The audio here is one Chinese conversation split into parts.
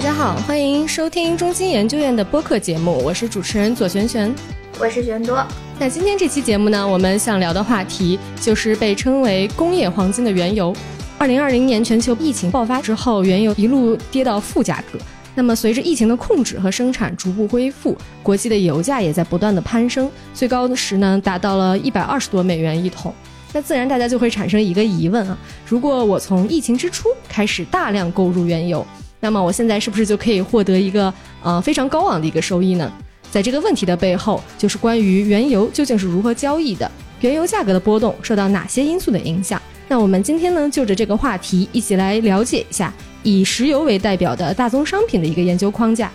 大家好，欢迎收听中金研究院的播客节目，我是主持人左璇璇，我是璇多。那今天这期节目呢，我们想聊的话题就是被称为“工业黄金”的原油。二零二零年全球疫情爆发之后，原油一路跌到负价格。那么随着疫情的控制和生产逐步恢复，国际的油价也在不断的攀升，最高的时呢达到了一百二十多美元一桶。那自然大家就会产生一个疑问啊，如果我从疫情之初开始大量购入原油，那么我现在是不是就可以获得一个呃非常高昂的一个收益呢？在这个问题的背后，就是关于原油究竟是如何交易的，原油价格的波动受到哪些因素的影响？那我们今天呢，就着这个话题一起来了解一下以石油为代表的大宗商品的一个研究框架。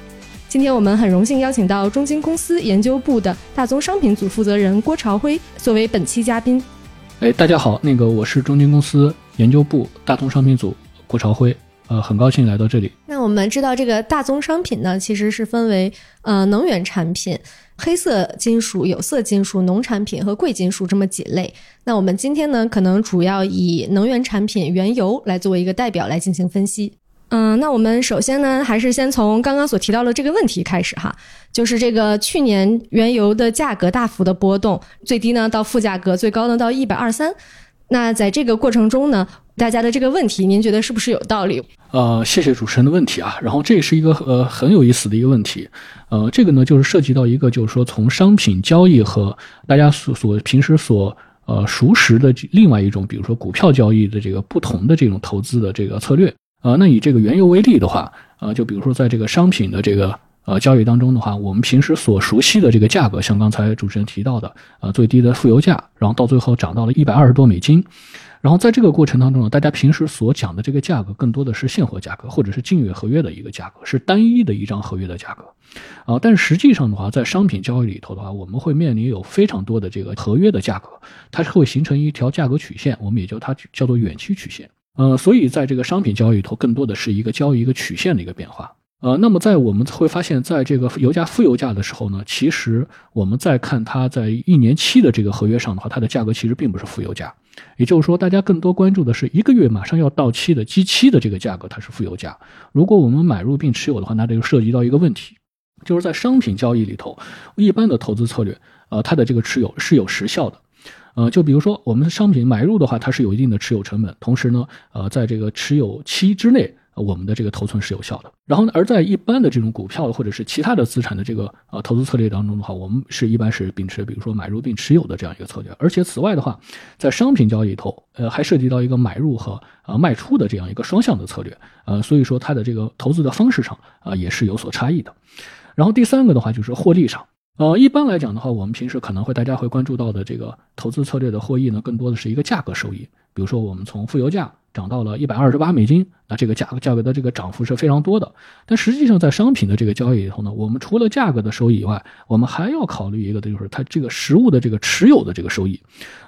今天我们很荣幸邀请到中金公司研究部的大宗商品组负责人郭朝辉作为本期嘉宾。哎，大家好，那个我是中金公司研究部大宗商品组郭朝辉。呃，很高兴来到这里。那我们知道，这个大宗商品呢，其实是分为呃能源产品、黑色金属、有色金属、农产品和贵金属这么几类。那我们今天呢，可能主要以能源产品原油来作为一个代表来进行分析。嗯，那我们首先呢，还是先从刚刚所提到的这个问题开始哈，就是这个去年原油的价格大幅的波动，最低呢到负价格，最高呢到一百二三。那在这个过程中呢？大家的这个问题，您觉得是不是有道理？呃，谢谢主持人的问题啊。然后这是一个呃很有意思的一个问题，呃，这个呢就是涉及到一个就是说从商品交易和大家所所平时所呃熟识的另外一种，比如说股票交易的这个不同的这种投资的这个策略。呃，那以这个原油为例的话，呃，就比如说在这个商品的这个呃交易当中的话，我们平时所熟悉的这个价格，像刚才主持人提到的，呃，最低的负油价，然后到最后涨到了一百二十多美金。然后在这个过程当中呢，大家平时所讲的这个价格，更多的是现货价格，或者是近月合约的一个价格，是单一的一张合约的价格，啊，但实际上的话，在商品交易里头的话，我们会面临有非常多的这个合约的价格，它是会形成一条价格曲线，我们也叫它叫做远期曲线，呃，所以在这个商品交易里头，更多的是一个交易一个曲线的一个变化。呃，那么在我们会发现，在这个油价负油价的时候呢，其实我们再看它在一年期的这个合约上的话，它的价格其实并不是负油价，也就是说，大家更多关注的是一个月马上要到期的基期的这个价格，它是负油价。如果我们买入并持有的话，那这就涉及到一个问题，就是在商品交易里头，一般的投资策略，呃，它的这个持有是有时效的，呃，就比如说我们的商品买入的话，它是有一定的持有成本，同时呢，呃，在这个持有期之内。我们的这个头寸是有效的。然后呢，而在一般的这种股票或者是其他的资产的这个呃投资策略当中的话，我们是一般是秉持比如说买入并持有的这样一个策略。而且此外的话，在商品交易里头，呃，还涉及到一个买入和呃卖出的这样一个双向的策略。呃，所以说它的这个投资的方式上啊也是有所差异的。然后第三个的话就是获利上。呃，一般来讲的话，我们平时可能会大家会关注到的这个投资策略的获益呢，更多的是一个价格收益。比如说我们从负油价。涨到了一百二十八美金，那这个价格价格的这个涨幅是非常多的。但实际上，在商品的这个交易里头呢，我们除了价格的收益以外，我们还要考虑一个的就是它这个实物的这个持有的这个收益。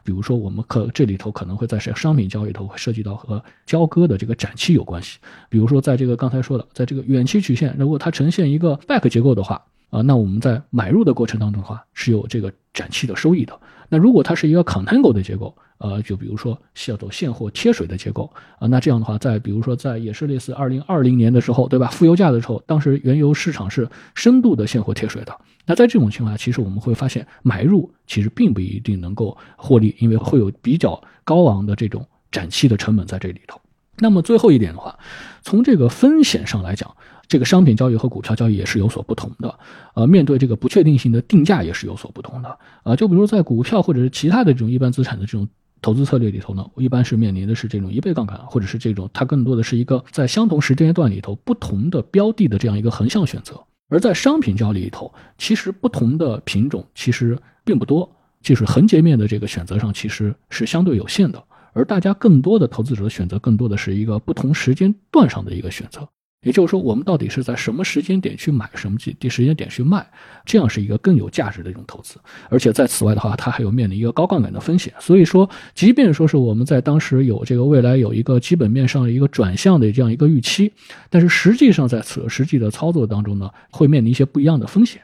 比如说，我们可这里头可能会在商品交易头会涉及到和交割的这个展期有关系。比如说，在这个刚才说的，在这个远期曲线，如果它呈现一个 back 结构的话，啊，那我们在买入的过程当中的话是有这个展期的收益的。那如果它是一个 contango 的结构，呃，就比如说叫做现货贴水的结构啊，那这样的话，在比如说在也是类似二零二零年的时候，对吧？负油价的时候，当时原油市场是深度的现货贴水的。那在这种情况下，其实我们会发现买入其实并不一定能够获利，因为会有比较高昂的这种展期的成本在这里头。那么最后一点的话，从这个风险上来讲，这个商品交易和股票交易也是有所不同的。呃，面对这个不确定性的定价也是有所不同的。呃，就比如在股票或者是其他的这种一般资产的这种。投资策略里头呢，一般是面临的是这种一倍杠杆，或者是这种它更多的是一个在相同时间段里头不同的标的的这样一个横向选择。而在商品交易里头，其实不同的品种其实并不多，就是横截面的这个选择上其实是相对有限的。而大家更多的投资者选择，更多的是一个不同时间段上的一个选择。也就是说，我们到底是在什么时间点去买，什么第时间点去卖，这样是一个更有价值的一种投资。而且在此外的话，它还有面临一个高杠杆的风险。所以说，即便说是我们在当时有这个未来有一个基本面上的一个转向的这样一个预期，但是实际上在此实际的操作当中呢，会面临一些不一样的风险。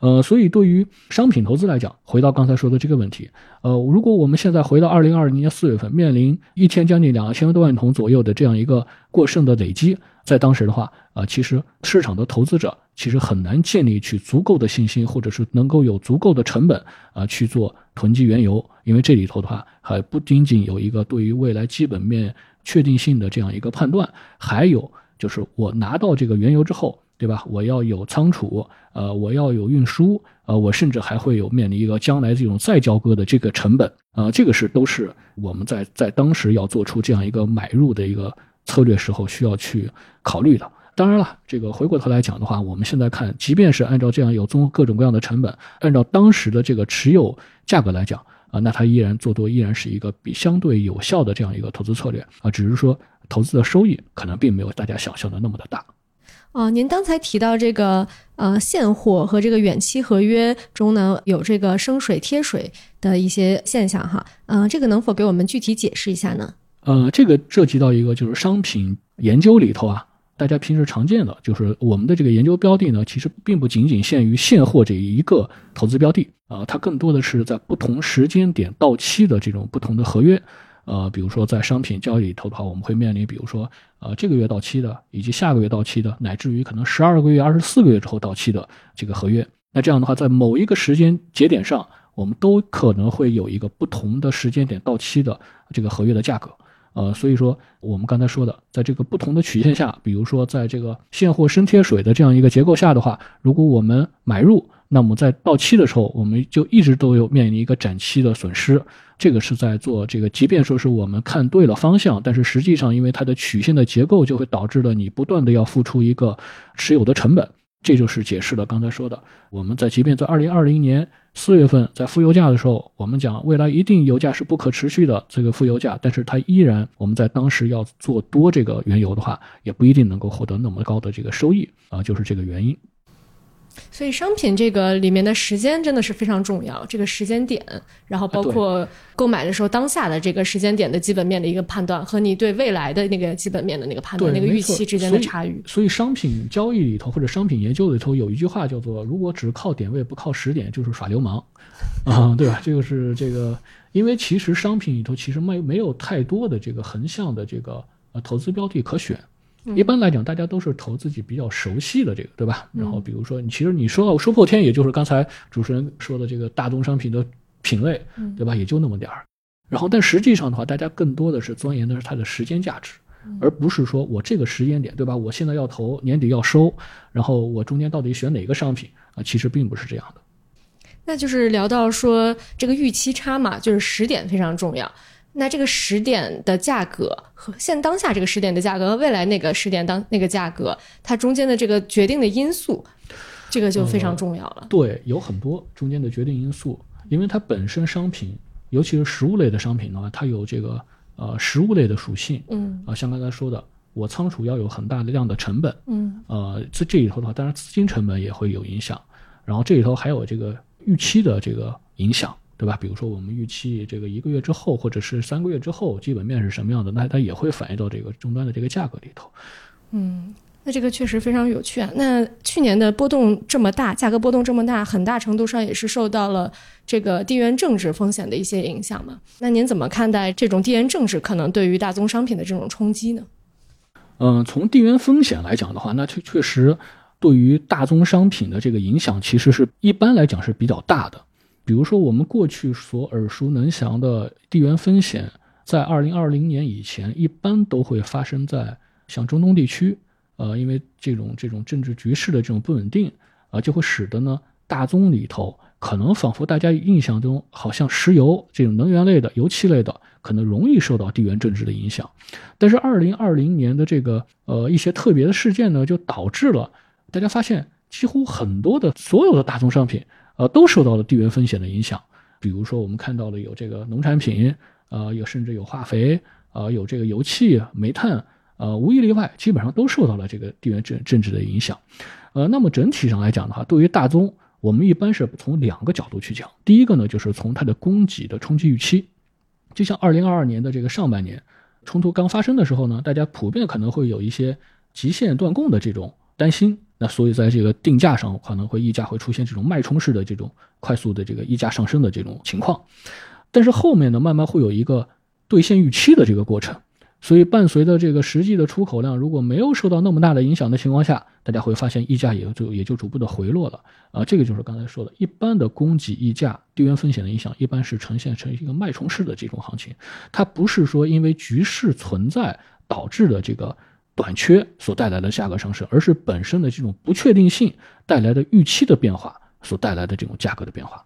呃，所以对于商品投资来讲，回到刚才说的这个问题，呃，如果我们现在回到二零二零年四月份，面临一天将近两千多万桶左右的这样一个过剩的累积，在当时的话，啊，其实市场的投资者其实很难建立起足够的信心，或者是能够有足够的成本啊去做囤积原油，因为这里头的话还不仅仅有一个对于未来基本面确定性的这样一个判断，还有就是我拿到这个原油之后。对吧？我要有仓储，呃，我要有运输，呃，我甚至还会有面临一个将来这种再交割的这个成本，呃，这个是都是我们在在当时要做出这样一个买入的一个策略时候需要去考虑的。当然了，这个回过头来讲的话，我们现在看，即便是按照这样有综合各种各样的成本，按照当时的这个持有价格来讲，啊，那它依然做多依然是一个比相对有效的这样一个投资策略啊，只是说投资的收益可能并没有大家想象的那么的大。哦，您刚才提到这个呃现货和这个远期合约中呢，有这个升水贴水的一些现象哈，嗯，这个能否给我们具体解释一下呢？呃，这个涉及到一个就是商品研究里头啊，大家平时常见的就是我们的这个研究标的呢，其实并不仅仅限于现货这一个投资标的啊，它更多的是在不同时间点到期的这种不同的合约。呃，比如说在商品交易里头的话，我们会面临，比如说，呃，这个月到期的，以及下个月到期的，乃至于可能十二个月、二十四个月之后到期的这个合约。那这样的话，在某一个时间节点上，我们都可能会有一个不同的时间点到期的这个合约的价格。呃，所以说我们刚才说的，在这个不同的曲线下，比如说在这个现货升贴水的这样一个结构下的话，如果我们买入，那么在到期的时候，我们就一直都有面临一个展期的损失。这个是在做这个，即便说是我们看对了方向，但是实际上因为它的曲线的结构，就会导致了你不断的要付出一个持有的成本。这就是解释了刚才说的，我们在即便在二零二零年四月份在负油价的时候，我们讲未来一定油价是不可持续的这个负油价，但是它依然我们在当时要做多这个原油的话，也不一定能够获得那么高的这个收益啊，就是这个原因。所以商品这个里面的时间真的是非常重要，这个时间点，然后包括购买的时候当下的这个时间点的基本面的一个判断，和你对未来的那个基本面的那个判断，那个预期之间的差异。所以商品交易里头或者商品研究里头有一句话叫做：如果只靠点位不靠时点，就是耍流氓，啊，对吧？这个是这个，因为其实商品里头其实没没有太多的这个横向的这个呃投资标的可选。一般来讲，大家都是投自己比较熟悉的这个，对吧？然后比如说，你其实你说到说破天，也就是刚才主持人说的这个大宗商品的品类，对吧？也就那么点儿。然后，但实际上的话，大家更多的是钻研的是它的时间价值，而不是说我这个时间点，对吧？我现在要投，年底要收，然后我中间到底选哪个商品啊？其实并不是这样的。那就是聊到说这个预期差嘛，就是时点非常重要。那这个时点的价格和现当下这个时点的价格和未来那个时点当那个价格，它中间的这个决定的因素，这个就非常重要了。对，有很多中间的决定因素，因为它本身商品，尤其是实物类的商品的话，它有这个呃实物类的属性。嗯。啊，像刚才说的，我仓储要有很大的量的成本。嗯。呃，这这里头的话，当然资金成本也会有影响，然后这里头还有这个预期的这个影响。对吧？比如说，我们预期这个一个月之后，或者是三个月之后，基本面是什么样的，那它也会反映到这个终端的这个价格里头。嗯，那这个确实非常有趣啊。那去年的波动这么大，价格波动这么大，很大程度上也是受到了这个地缘政治风险的一些影响嘛？那您怎么看待这种地缘政治可能对于大宗商品的这种冲击呢？嗯，从地缘风险来讲的话，那确确实对于大宗商品的这个影响，其实是一般来讲是比较大的。比如说，我们过去所耳熟能详的地缘风险，在二零二零年以前，一般都会发生在像中东地区，呃，因为这种这种政治局势的这种不稳定，啊，就会使得呢大宗里头可能仿佛大家印象中好像石油这种能源类的、油气类的，可能容易受到地缘政治的影响。但是二零二零年的这个呃一些特别的事件呢，就导致了大家发现，几乎很多的所有的大宗商品。呃，都受到了地缘风险的影响。比如说，我们看到了有这个农产品，呃，有甚至有化肥，呃，有这个油气、煤炭，呃，无一例外，基本上都受到了这个地缘政政治的影响。呃，那么整体上来讲的话，对于大宗，我们一般是从两个角度去讲。第一个呢，就是从它的供给的冲击预期。就像二零二二年的这个上半年，冲突刚发生的时候呢，大家普遍可能会有一些极限断供的这种担心。那所以在这个定价上可能会溢价会出现这种脉冲式的这种快速的这个溢价上升的这种情况，但是后面呢，慢慢会有一个兑现预期的这个过程。所以，伴随着这个实际的出口量如果没有受到那么大的影响的情况下，大家会发现溢价也就也就逐步的回落了啊。这个就是刚才说的，一般的供给溢价地缘风险的影响，一般是呈现成一个脉冲式的这种行情，它不是说因为局势存在导致的这个短缺所带来的价格上升，而是本身的这种不确定性带来的预期的变化所带来的这种价格的变化。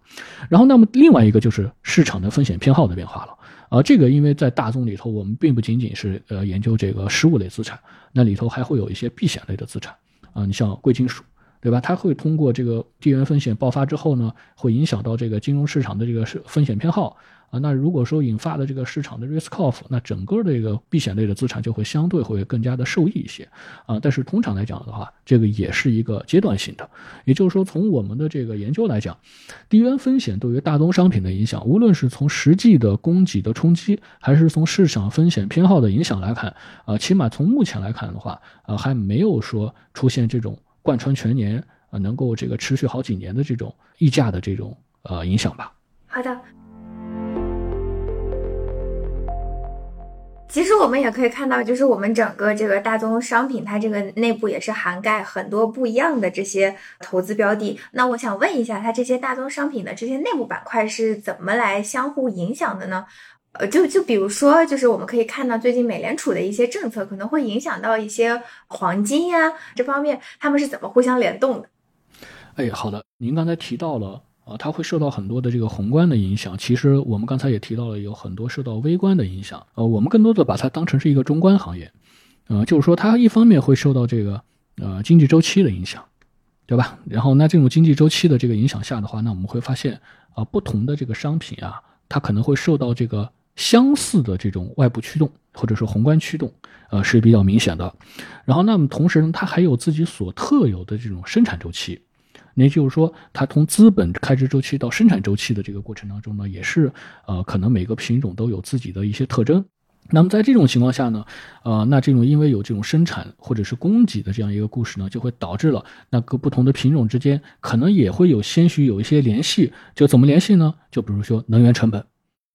然后，那么另外一个就是市场的风险偏好的变化了。啊，这个因为在大宗里头，我们并不仅仅是呃研究这个实物类资产，那里头还会有一些避险类的资产啊，你像贵金属，对吧？它会通过这个地缘风险爆发之后呢，会影响到这个金融市场的这个是风险偏好。啊，那如果说引发的这个市场的 risk off，那整个这个避险类的资产就会相对会更加的受益一些啊。但是通常来讲的话，这个也是一个阶段性的，也就是说，从我们的这个研究来讲，地缘风险对于大宗商品的影响，无论是从实际的供给的冲击，还是从市场风险偏好的影响来看，啊，起码从目前来看的话，啊，还没有说出现这种贯穿全年啊，能够这个持续好几年的这种溢价的这种呃影响吧。好的。其实我们也可以看到，就是我们整个这个大宗商品，它这个内部也是涵盖很多不一样的这些投资标的。那我想问一下，它这些大宗商品的这些内部板块是怎么来相互影响的呢？呃，就就比如说，就是我们可以看到最近美联储的一些政策可能会影响到一些黄金呀这方面，他们是怎么互相联动的？哎，好的，您刚才提到了。啊，它会受到很多的这个宏观的影响。其实我们刚才也提到了，有很多受到微观的影响。呃，我们更多的把它当成是一个中观行业，呃，就是说它一方面会受到这个呃经济周期的影响，对吧？然后那这种经济周期的这个影响下的话，那我们会发现啊，不同的这个商品啊，它可能会受到这个相似的这种外部驱动或者说宏观驱动，呃，是比较明显的。然后那么同时呢，它还有自己所特有的这种生产周期。也就是说，它从资本开支周期到生产周期的这个过程当中呢，也是呃，可能每个品种都有自己的一些特征。那么在这种情况下呢，呃，那这种因为有这种生产或者是供给的这样一个故事呢，就会导致了那个不同的品种之间可能也会有些许有一些联系。就怎么联系呢？就比如说能源成本，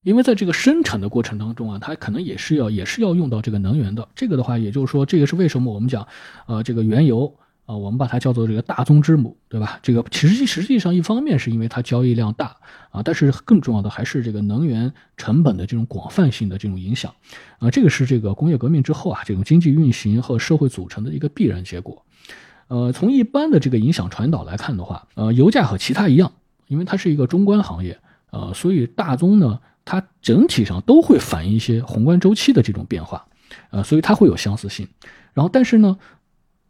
因为在这个生产的过程当中啊，它可能也是要也是要用到这个能源的。这个的话，也就是说，这个是为什么我们讲，呃，这个原油。啊，我们把它叫做这个大宗之母，对吧？这个其实实际上一方面是因为它交易量大啊，但是更重要的还是这个能源成本的这种广泛性的这种影响啊，这个是这个工业革命之后啊，这种经济运行和社会组成的一个必然结果。呃，从一般的这个影响传导来看的话，呃，油价和其他一样，因为它是一个中观行业，呃，所以大宗呢，它整体上都会反映一些宏观周期的这种变化，呃，所以它会有相似性。然后，但是呢。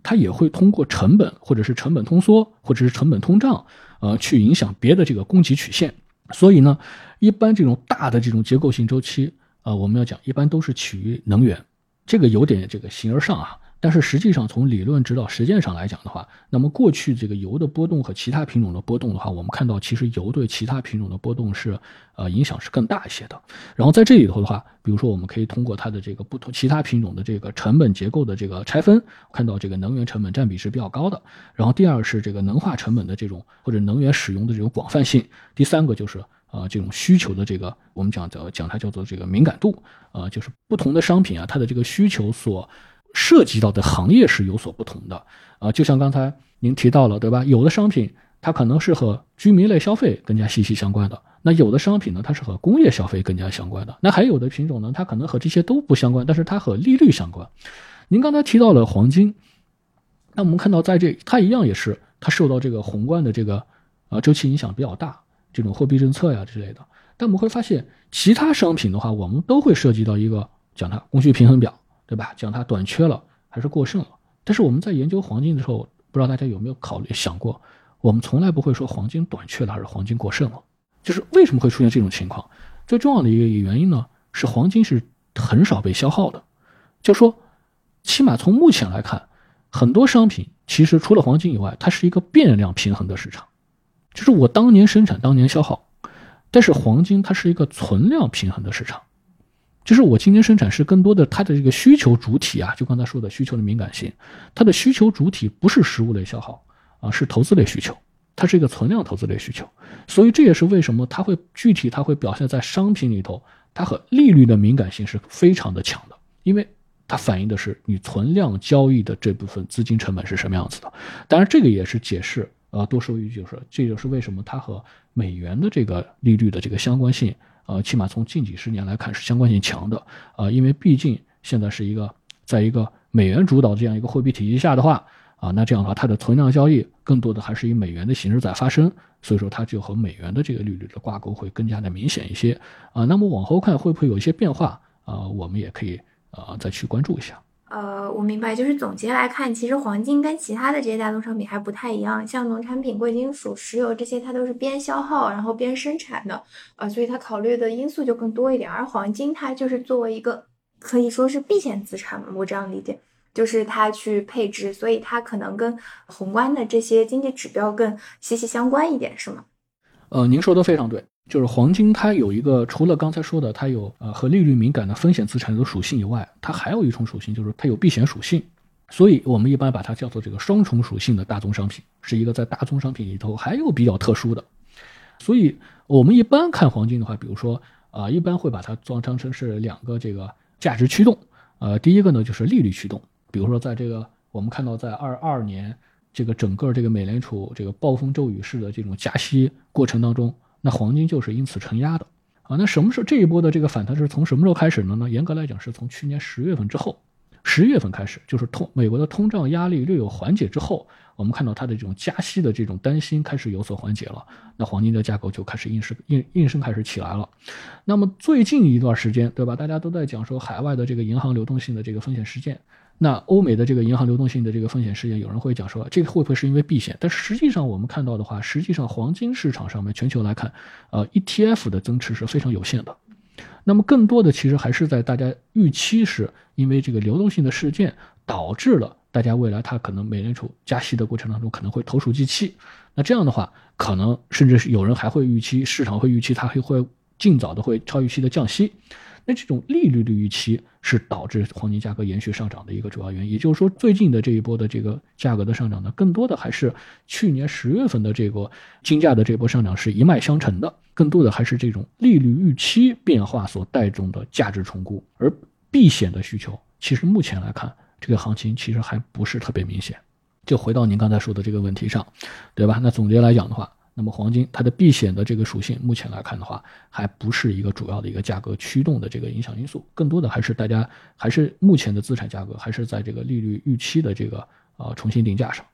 它也会通过成本，或者是成本通缩，或者是成本通胀，呃，去影响别的这个供给曲线。所以呢，一般这种大的这种结构性周期，啊，我们要讲，一般都是起于能源，这个有点这个形而上啊。但是实际上，从理论指导实践上来讲的话，那么过去这个油的波动和其他品种的波动的话，我们看到其实油对其他品种的波动是，呃，影响是更大一些的。然后在这里头的话，比如说我们可以通过它的这个不同其他品种的这个成本结构的这个拆分，看到这个能源成本占比是比较高的。然后第二是这个能化成本的这种或者能源使用的这种广泛性。第三个就是呃这种需求的这个我们讲叫讲它叫做这个敏感度，呃就是不同的商品啊它的这个需求所。涉及到的行业是有所不同的啊，就像刚才您提到了，对吧？有的商品它可能是和居民类消费更加息息相关的，那有的商品呢，它是和工业消费更加相关的，那还有的品种呢，它可能和这些都不相关，但是它和利率相关。您刚才提到了黄金，那我们看到在这它一样也是它受到这个宏观的这个啊周期影响比较大，这种货币政策呀之类的。但我们会发现，其他商品的话，我们都会涉及到一个讲它供需平衡表。对吧？讲它短缺了还是过剩了？但是我们在研究黄金的时候，不知道大家有没有考虑想过，我们从来不会说黄金短缺了还是黄金过剩了。就是为什么会出现这种情况？最重要的一个原因呢，是黄金是很少被消耗的。就说，起码从目前来看，很多商品其实除了黄金以外，它是一个变量平衡的市场。就是我当年生产当年消耗，但是黄金它是一个存量平衡的市场。就是我今天生产是更多的它的这个需求主体啊，就刚才说的需求的敏感性，它的需求主体不是实物类消耗啊，是投资类需求，它是一个存量投资类需求，所以这也是为什么它会具体它会表现在商品里头，它和利率的敏感性是非常的强的，因为它反映的是你存量交易的这部分资金成本是什么样子的。当然，这个也是解释，呃，多说一句就是，这就是为什么它和美元的这个利率的这个相关性。呃，起码从近几十年来看是相关性强的，呃，因为毕竟现在是一个在一个美元主导这样一个货币体系下的话，啊，那这样的话它的存量交易更多的还是以美元的形式在发生，所以说它就和美元的这个利率的挂钩会更加的明显一些，啊，那么往后看会不会有一些变化啊？我们也可以啊再去关注一下。呃，我明白，就是总结来看，其实黄金跟其他的这些大宗商品还不太一样，像农产品、贵金属、石油这些，它都是边消耗然后边生产的，呃，所以它考虑的因素就更多一点。而黄金它就是作为一个可以说是避险资产嘛，我这样理解，就是它去配置，所以它可能跟宏观的这些经济指标更息息相关一点，是吗？呃，您说的非常对。就是黄金，它有一个除了刚才说的它有呃和利率敏感的风险资产的属性以外，它还有一重属性，就是它有避险属性。所以我们一般把它叫做这个双重属性的大宗商品，是一个在大宗商品里头还有比较特殊的。所以我们一般看黄金的话，比如说啊，一般会把它装当成是两个这个价值驱动。呃，第一个呢就是利率驱动，比如说在这个我们看到在二二年这个整个这个美联储这个暴风骤雨式的这种加息过程当中。那黄金就是因此承压的啊。那什么时候这一波的这个反弹是从什么时候开始的呢？严格来讲，是从去年十月份之后，十月份开始，就是通美国的通胀压力略有缓解之后，我们看到它的这种加息的这种担心开始有所缓解了，那黄金的价格就开始应声应应声开始起来了。那么最近一段时间，对吧？大家都在讲说海外的这个银行流动性的这个风险事件。那欧美的这个银行流动性的这个风险事件，有人会讲说，这个会不会是因为避险？但实际上我们看到的话，实际上黄金市场上面全球来看，呃，ETF 的增持是非常有限的。那么更多的其实还是在大家预期是因为这个流动性的事件导致了大家未来它可能美联储加息的过程当中可能会投鼠忌器。那这样的话，可能甚至是有人还会预期市场会预期它会会尽早的会超预期的降息。那这种利率的预期是导致黄金价格延续上涨的一个主要原因，也就是说，最近的这一波的这个价格的上涨呢，更多的还是去年十月份的这个金价的这波上涨是一脉相承的，更多的还是这种利率预期变化所带动的价值重估，而避险的需求，其实目前来看，这个行情其实还不是特别明显。就回到您刚才说的这个问题上，对吧？那总结来讲的话。那么黄金它的避险的这个属性，目前来看的话，还不是一个主要的一个价格驱动的这个影响因素，更多的还是大家还是目前的资产价格还是在这个利率预期的这个呃重新定价上。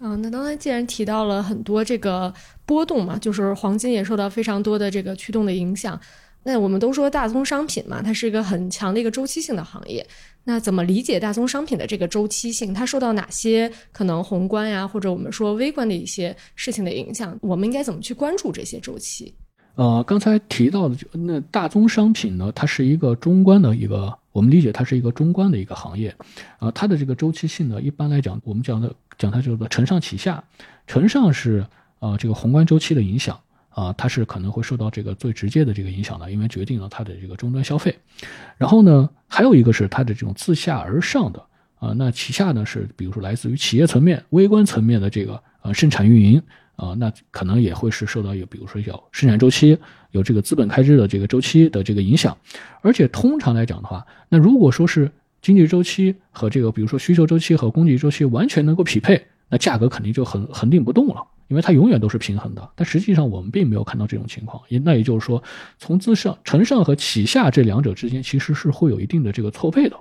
嗯，那刚才既然提到了很多这个波动嘛，就是黄金也受到非常多的这个驱动的影响。那我们都说大宗商品嘛，它是一个很强的一个周期性的行业。那怎么理解大宗商品的这个周期性？它受到哪些可能宏观呀，或者我们说微观的一些事情的影响？我们应该怎么去关注这些周期？呃，刚才提到的就那大宗商品呢，它是一个中观的一个，我们理解它是一个中观的一个行业。啊，它的这个周期性呢，一般来讲，我们讲的讲它叫做承上启下，承上是啊这个宏观周期的影响。啊，它是可能会受到这个最直接的这个影响的，因为决定了它的这个终端消费。然后呢，还有一个是它的这种自下而上的啊，那旗下呢是比如说来自于企业层面、微观层面的这个呃生产运营啊，那可能也会是受到有比如说有生产周期、有这个资本开支的这个周期的这个影响。而且通常来讲的话，那如果说是经济周期和这个比如说需求周期和供给周期完全能够匹配，那价格肯定就很恒定不动了。因为它永远都是平衡的，但实际上我们并没有看到这种情况。也那也就是说，从自上承上和启下这两者之间，其实是会有一定的这个错配的。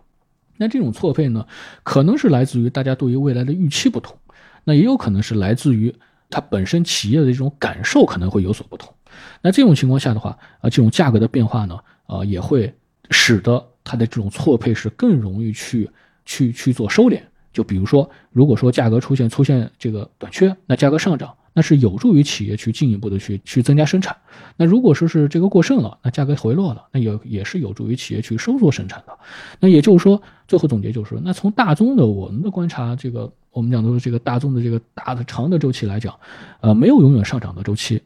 那这种错配呢，可能是来自于大家对于未来的预期不同，那也有可能是来自于它本身企业的这种感受可能会有所不同。那这种情况下的话，啊，这种价格的变化呢，啊，也会使得它的这种错配是更容易去去去做收敛。就比如说，如果说价格出现出现这个短缺，那价格上涨，那是有助于企业去进一步的去去增加生产。那如果说是这个过剩了，那价格回落了，那也也是有助于企业去收缩生产的。那也就是说，最后总结就是，那从大宗的我们的观察，这个我们讲的这个大宗的这个大的长的周期来讲，呃，没有永远上涨的周期，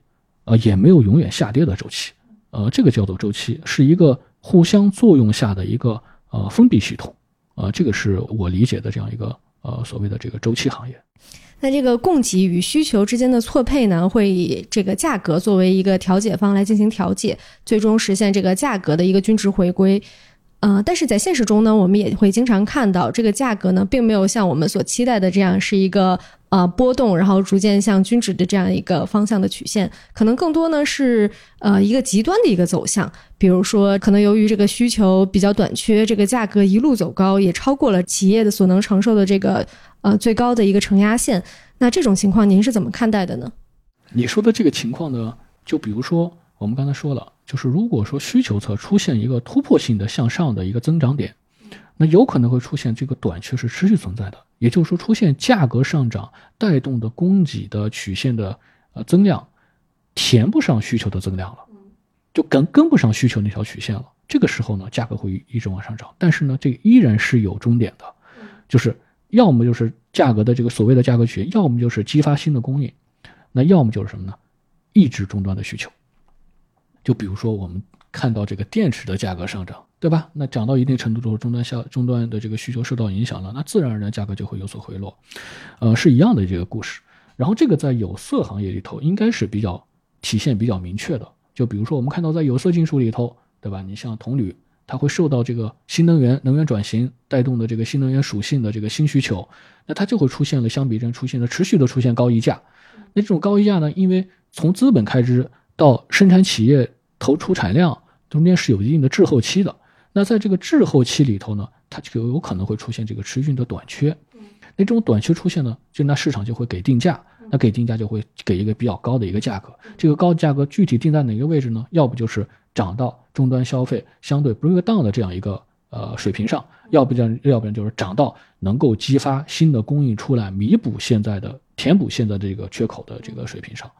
呃，也没有永远下跌的周期，呃，这个叫做周期，是一个互相作用下的一个呃封闭系统，啊，这个是我理解的这样一个呃所谓的这个周期行业。那这个供给与需求之间的错配呢，会以这个价格作为一个调解方来进行调解，最终实现这个价格的一个均值回归。呃，但是在现实中呢，我们也会经常看到这个价格呢，并没有像我们所期待的这样是一个呃波动，然后逐渐向均值的这样一个方向的曲线，可能更多呢是呃一个极端的一个走向。比如说，可能由于这个需求比较短缺，这个价格一路走高，也超过了企业的所能承受的这个呃最高的一个承压线。那这种情况，您是怎么看待的呢？你说的这个情况呢，就比如说我们刚才说了。就是如果说需求侧出现一个突破性的向上的一个增长点，那有可能会出现这个短缺是持续存在的，也就是说出现价格上涨带动的供给的曲线的呃增量，填不上需求的增量了，就跟跟不上需求那条曲线了。这个时候呢，价格会一直往上涨，但是呢，这依然是有终点的，就是要么就是价格的这个所谓的价格曲线，要么就是激发新的供应，那要么就是什么呢？抑制终端的需求。就比如说，我们看到这个电池的价格上涨，对吧？那涨到一定程度之后，终端下终端的这个需求受到影响了，那自然而然价格就会有所回落，呃，是一样的这个故事。然后这个在有色行业里头应该是比较体现比较明确的。就比如说，我们看到在有色金属里头，对吧？你像铜铝，它会受到这个新能源能源转型带动的这个新能源属性的这个新需求，那它就会出现了相比之出现了持续的出现高溢价。那这种高溢价呢，因为从资本开支。到生产企业投出产量中间是有一定的滞后期的，那在这个滞后期里头呢，它就有可能会出现这个持续的短缺。那这种短缺出现呢，就那市场就会给定价，那给定价就会给一个比较高的一个价格。这个高价格具体定在哪个位置呢？要不就是涨到终端消费相对 break down 的这样一个呃水平上，要不然要不然就是涨到能够激发新的供应出来，弥补现在的填补现在这个缺口的这个水平上。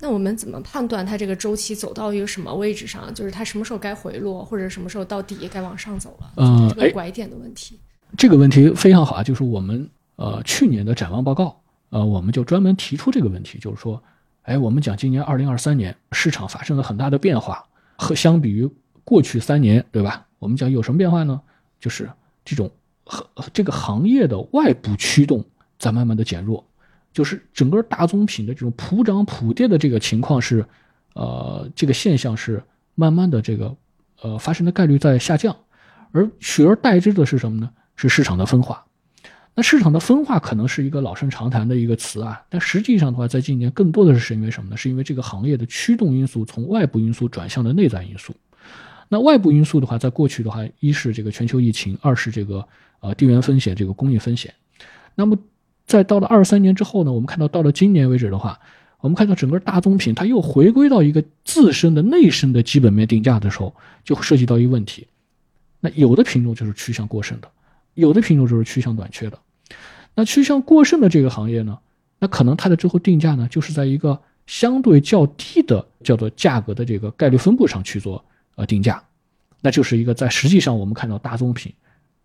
那我们怎么判断它这个周期走到一个什么位置上？就是它什么时候该回落，或者什么时候到底该往上走了？嗯，这个拐点的问题。这个问题非常好啊！就是我们呃去年的展望报告，呃，我们就专门提出这个问题，就是说，哎，我们讲今年二零二三年市场发生了很大的变化，和相比于过去三年，对吧？我们讲有什么变化呢？就是这种和这个行业的外部驱动在慢慢的减弱。就是整个大宗品的这种普涨普跌的这个情况是，呃，这个现象是慢慢的这个，呃，发生的概率在下降，而取而代之的是什么呢？是市场的分化。那市场的分化可能是一个老生常谈的一个词啊，但实际上的话，在今年更多的是因为什么呢？是因为这个行业的驱动因素从外部因素转向了内在因素。那外部因素的话，在过去的话，一是这个全球疫情，二是这个呃地缘风险，这个工业风险。那么在到了二三年之后呢，我们看到到了今年为止的话，我们看到整个大宗品它又回归到一个自身的内生的基本面定价的时候，就涉及到一个问题。那有的品种就是趋向过剩的，有的品种就是趋向短缺的。那趋向过剩的这个行业呢，那可能它的最后定价呢，就是在一个相对较低的叫做价格的这个概率分布上去做呃定价，那就是一个在实际上我们看到大宗品，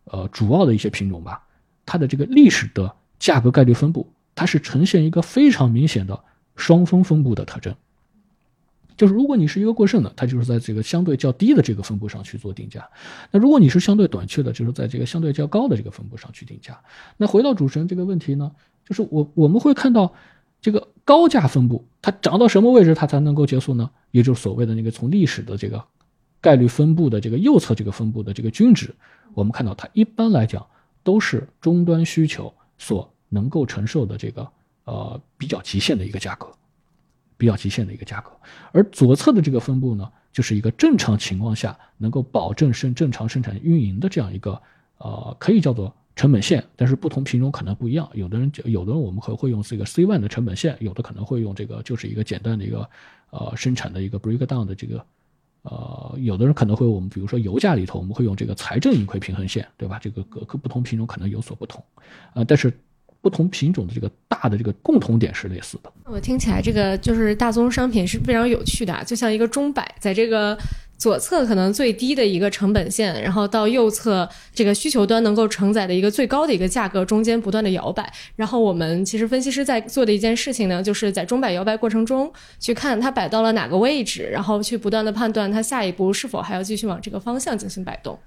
呃主要的一些品种吧，它的这个历史的。价格概率分布，它是呈现一个非常明显的双峰分布的特征。就是如果你是一个过剩的，它就是在这个相对较低的这个分布上去做定价；那如果你是相对短缺的，就是在这个相对较高的这个分布上去定价。那回到主持人这个问题呢，就是我我们会看到这个高价分布，它涨到什么位置它才能够结束呢？也就是所谓的那个从历史的这个概率分布的这个右侧这个分布的这个均值，我们看到它一般来讲都是终端需求所。能够承受的这个呃比较极限的一个价格，比较极限的一个价格，而左侧的这个分布呢，就是一个正常情况下能够保证生正常生产运营的这样一个呃可以叫做成本线，但是不同品种可能不一样，有的人就有的人我们会会用这个 C one 的成本线，有的可能会用这个就是一个简单的一个呃生产的一个 breakdown 的这个呃有的人可能会我们比如说油价里头我们会用这个财政盈亏平衡线，对吧？这个各各不同品种可能有所不同，呃，但是。不同品种的这个大的这个共同点是类似的。我听起来这个就是大宗商品是非常有趣的，就像一个钟摆，在这个左侧可能最低的一个成本线，然后到右侧这个需求端能够承载的一个最高的一个价格，中间不断的摇摆。然后我们其实分析师在做的一件事情呢，就是在钟摆摇摆过程中去看它摆到了哪个位置，然后去不断的判断它下一步是否还要继续往这个方向进行摆动。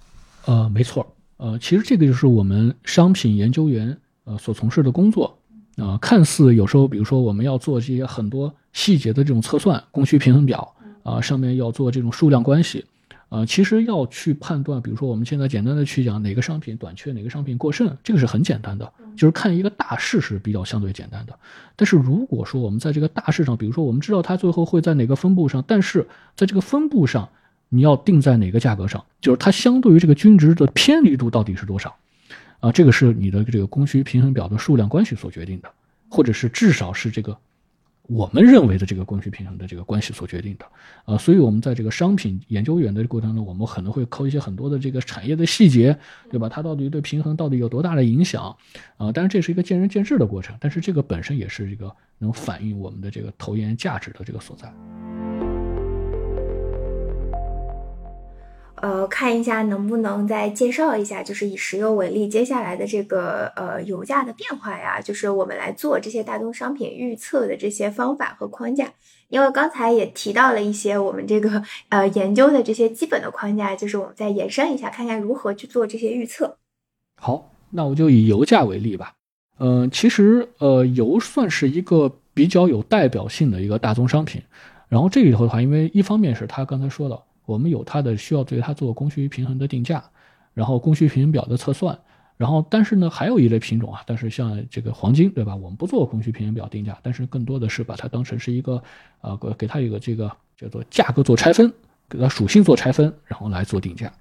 呃，没错，呃，其实这个就是我们商品研究员呃所从事的工作。啊，看似有时候，比如说我们要做这些很多细节的这种测算，供需平衡表。啊，上面要做这种数量关系，啊，其实要去判断，比如说我们现在简单的去讲哪个商品短缺，哪个商品过剩，这个是很简单的，就是看一个大势是比较相对简单的。但是如果说我们在这个大势上，比如说我们知道它最后会在哪个分布上，但是在这个分布上你要定在哪个价格上，就是它相对于这个均值的偏离度到底是多少，啊，这个是你的这个供需平衡表的数量关系所决定的，或者是至少是这个。我们认为的这个供需平衡的这个关系所决定的，啊，所以我们在这个商品研究员的过程中，我们可能会抠一些很多的这个产业的细节，对吧？它到底对平衡到底有多大的影响？啊，当然这是一个见仁见智的过程，但是这个本身也是一个能反映我们的这个投研价值的这个所在。呃，看一下能不能再介绍一下，就是以石油为例，接下来的这个呃油价的变化呀，就是我们来做这些大宗商品预测的这些方法和框架。因为刚才也提到了一些我们这个呃研究的这些基本的框架，就是我们再延伸一下，看看如何去做这些预测。好，那我就以油价为例吧。嗯，其实呃油算是一个比较有代表性的一个大宗商品。然后这里头的话，因为一方面是他刚才说的。我们有它的需要对它做供需平衡的定价，然后供需平衡表的测算，然后但是呢还有一类品种啊，但是像这个黄金对吧？我们不做供需平衡表定价，但是更多的是把它当成是一个呃给它一个这个叫做价格做拆分，给它属性做拆分，然后来做定价。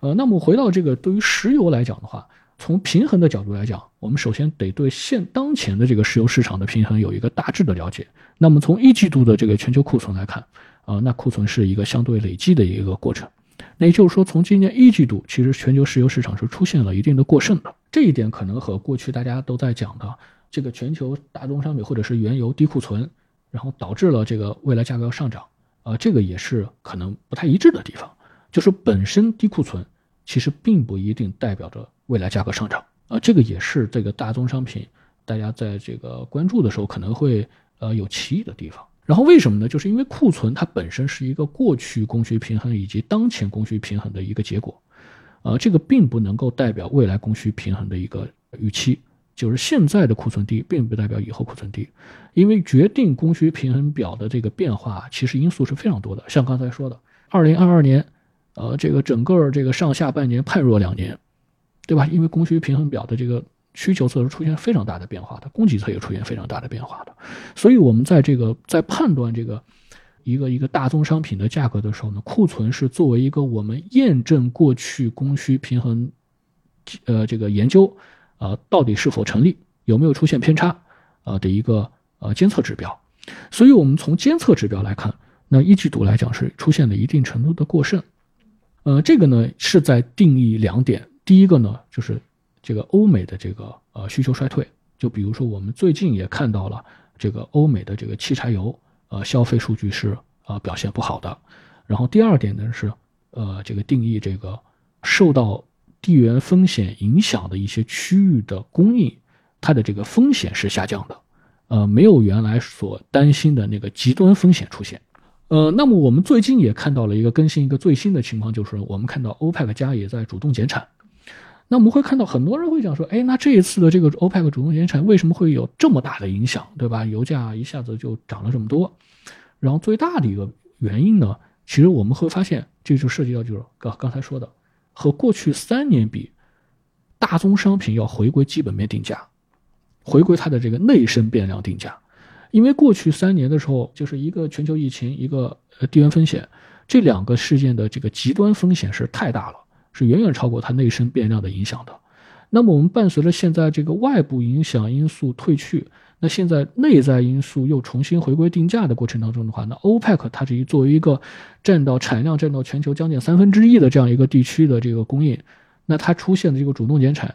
呃，那么回到这个对于石油来讲的话，从平衡的角度来讲，我们首先得对现当前的这个石油市场的平衡有一个大致的了解。那么从一季度的这个全球库存来看。啊，那库存是一个相对累积的一个过程，那也就是说，从今年一季度，其实全球石油市场是出现了一定的过剩的。这一点可能和过去大家都在讲的这个全球大宗商品或者是原油低库存，然后导致了这个未来价格要上涨，啊，这个也是可能不太一致的地方。就是本身低库存其实并不一定代表着未来价格上涨，啊，这个也是这个大宗商品大家在这个关注的时候可能会呃有歧义的地方。然后为什么呢？就是因为库存它本身是一个过去供需平衡以及当前供需平衡的一个结果，呃，这个并不能够代表未来供需平衡的一个预期。就是现在的库存低，并不代表以后库存低，因为决定供需平衡表的这个变化，其实因素是非常多的。像刚才说的，二零二二年，呃，这个整个这个上下半年判若两年，对吧？因为供需平衡表的这个。需求侧是出现非常大的变化的，供给侧也出现非常大的变化的，所以我们在这个在判断这个一个一个大宗商品的价格的时候呢，库存是作为一个我们验证过去供需平衡，呃，这个研究啊到底是否成立，有没有出现偏差啊的一个呃监测指标。所以我们从监测指标来看，那一季度来讲是出现了一定程度的过剩，呃，这个呢是在定义两点，第一个呢就是。这个欧美的这个呃需求衰退，就比如说我们最近也看到了这个欧美的这个汽柴油呃消费数据是呃表现不好的。然后第二点呢是呃这个定义这个受到地缘风险影响的一些区域的供应，它的这个风险是下降的，呃没有原来所担心的那个极端风险出现。呃，那么我们最近也看到了一个更新一个最新的情况，就是我们看到欧佩克加也在主动减产。那我们会看到很多人会讲说，哎，那这一次的这个欧佩克主动减产为什么会有这么大的影响，对吧？油价一下子就涨了这么多，然后最大的一个原因呢，其实我们会发现，这就涉及到就是刚刚才说的，和过去三年比，大宗商品要回归基本面定价，回归它的这个内生变量定价，因为过去三年的时候，就是一个全球疫情，一个呃地缘风险，这两个事件的这个极端风险是太大了。是远远超过它内生变量的影响的。那么我们伴随着现在这个外部影响因素退去，那现在内在因素又重新回归定价的过程当中的话，那欧佩克它这一作为一个占到产量占到全球将近三分之一的这样一个地区的这个供应，那它出现的这个主动减产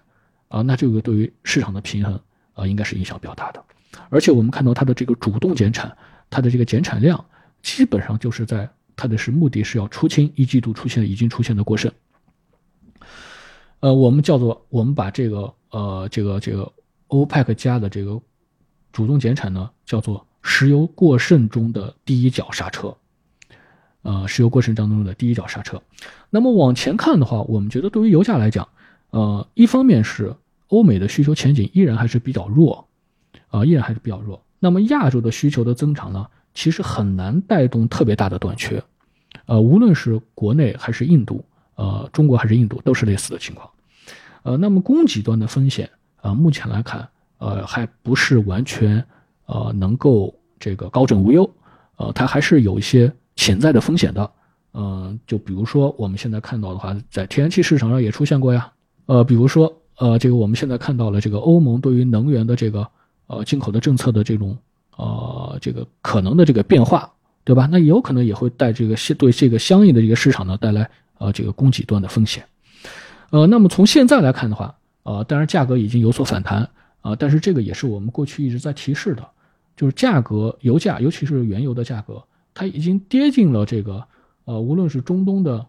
啊，那这个对于市场的平衡啊，应该是影响比较大的。而且我们看到它的这个主动减产，它的这个减产量基本上就是在它的是目的是要出清一季度出现已经出现的过剩。呃，我们叫做我们把这个呃这个这个欧佩克加的这个主动减产呢，叫做石油过剩中的第一脚刹车。呃，石油过剩当中的第一脚刹车。那么往前看的话，我们觉得对于油价来讲，呃，一方面是欧美的需求前景依然还是比较弱，啊，依然还是比较弱。那么亚洲的需求的增长呢，其实很难带动特别大的短缺。呃，无论是国内还是印度，呃，中国还是印度，都是类似的情况。呃，那么供给端的风险，啊，目前来看，呃，还不是完全，呃，能够这个高枕无忧，呃，它还是有一些。潜在的风险的，嗯，就比如说我们现在看到的话，在天然气市场上也出现过呀，呃，比如说，呃，这个我们现在看到了这个欧盟对于能源的这个呃进口的政策的这种呃这个可能的这个变化，对吧？那有可能也会带这个对这个相应的这个市场呢带来呃这个供给端的风险，呃，那么从现在来看的话，呃，当然价格已经有所反弹啊，但是这个也是我们过去一直在提示的，就是价格油价，尤其是原油的价格。它已经跌进了这个，呃，无论是中东的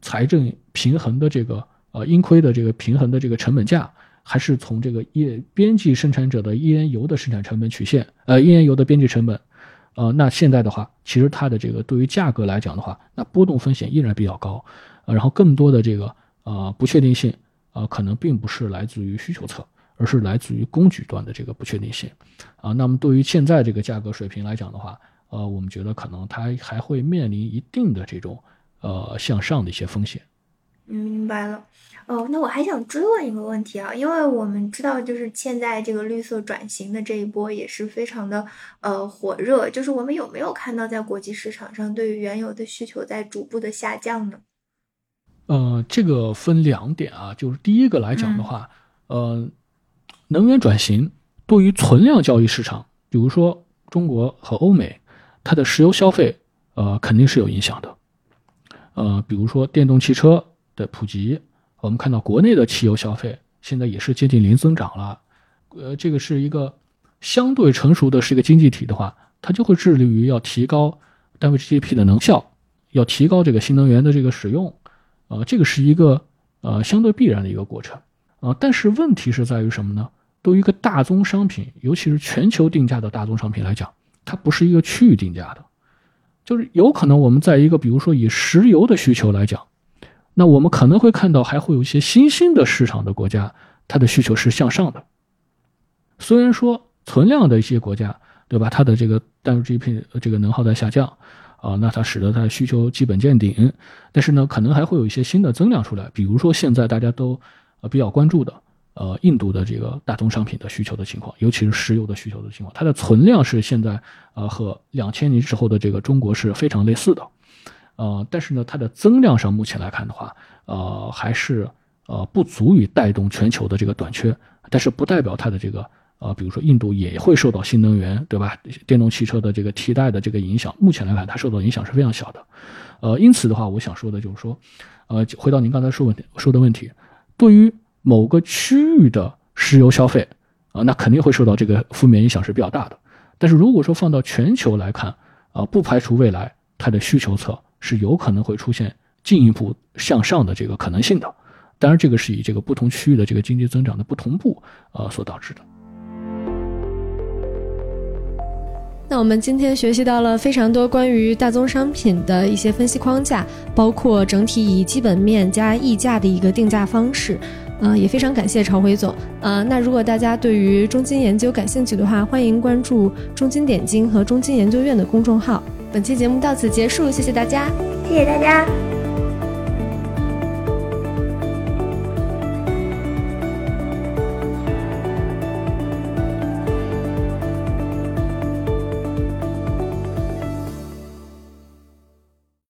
财政平衡的这个，呃，盈亏的这个平衡的这个成本价，还是从这个页边际生产者的页岩油的生产成本曲线，呃，页岩油的边际成本，呃，那现在的话，其实它的这个对于价格来讲的话，那波动风险依然比较高，呃，然后更多的这个，呃，不确定性，呃，可能并不是来自于需求侧，而是来自于供给端的这个不确定性，啊，那么对于现在这个价格水平来讲的话，呃，我们觉得可能它还会面临一定的这种呃向上的一些风险。嗯，明白了。哦，那我还想追问一个问题啊，因为我们知道，就是现在这个绿色转型的这一波也是非常的呃火热，就是我们有没有看到在国际市场上对于原油的需求在逐步的下降呢？呃，这个分两点啊，就是第一个来讲的话，呃，能源转型对于存量交易市场，比如说中国和欧美。它的石油消费，呃，肯定是有影响的，呃，比如说电动汽车的普及，我们看到国内的汽油消费现在也是接近零增长了，呃，这个是一个相对成熟的是一个经济体的话，它就会致力于要提高单位 GDP 的能效，要提高这个新能源的这个使用，呃，这个是一个呃相对必然的一个过程，啊，但是问题是在于什么呢？对于一个大宗商品，尤其是全球定价的大宗商品来讲。它不是一个区域定价的，就是有可能我们在一个比如说以石油的需求来讲，那我们可能会看到还会有一些新兴的市场的国家，它的需求是向上的。虽然说存量的一些国家，对吧？它的这个单位 GDP 这个能耗在下降，啊，那它使得它的需求基本见顶，但是呢，可能还会有一些新的增量出来，比如说现在大家都呃比较关注的。呃，印度的这个大宗商品的需求的情况，尤其是石油的需求的情况，它的存量是现在呃和两千年之后的这个中国是非常类似的，呃，但是呢，它的增量上目前来看的话，呃，还是呃不足以带动全球的这个短缺，但是不代表它的这个呃，比如说印度也会受到新能源对吧，电动汽车的这个替代的这个影响，目前来看它受到影响是非常小的，呃，因此的话，我想说的就是说，呃，回到您刚才说问题说的问题，对于。某个区域的石油消费啊，那肯定会受到这个负面影响是比较大的。但是如果说放到全球来看啊，不排除未来它的需求侧是有可能会出现进一步向上的这个可能性的。当然，这个是以这个不同区域的这个经济增长的不同步啊所导致的。那我们今天学习到了非常多关于大宗商品的一些分析框架，包括整体以基本面加溢价的一个定价方式。呃，也非常感谢朝辉总。呃，那如果大家对于中金研究感兴趣的话，欢迎关注中金点金和中金研究院的公众号。本期节目到此结束，谢谢大家，谢谢大家。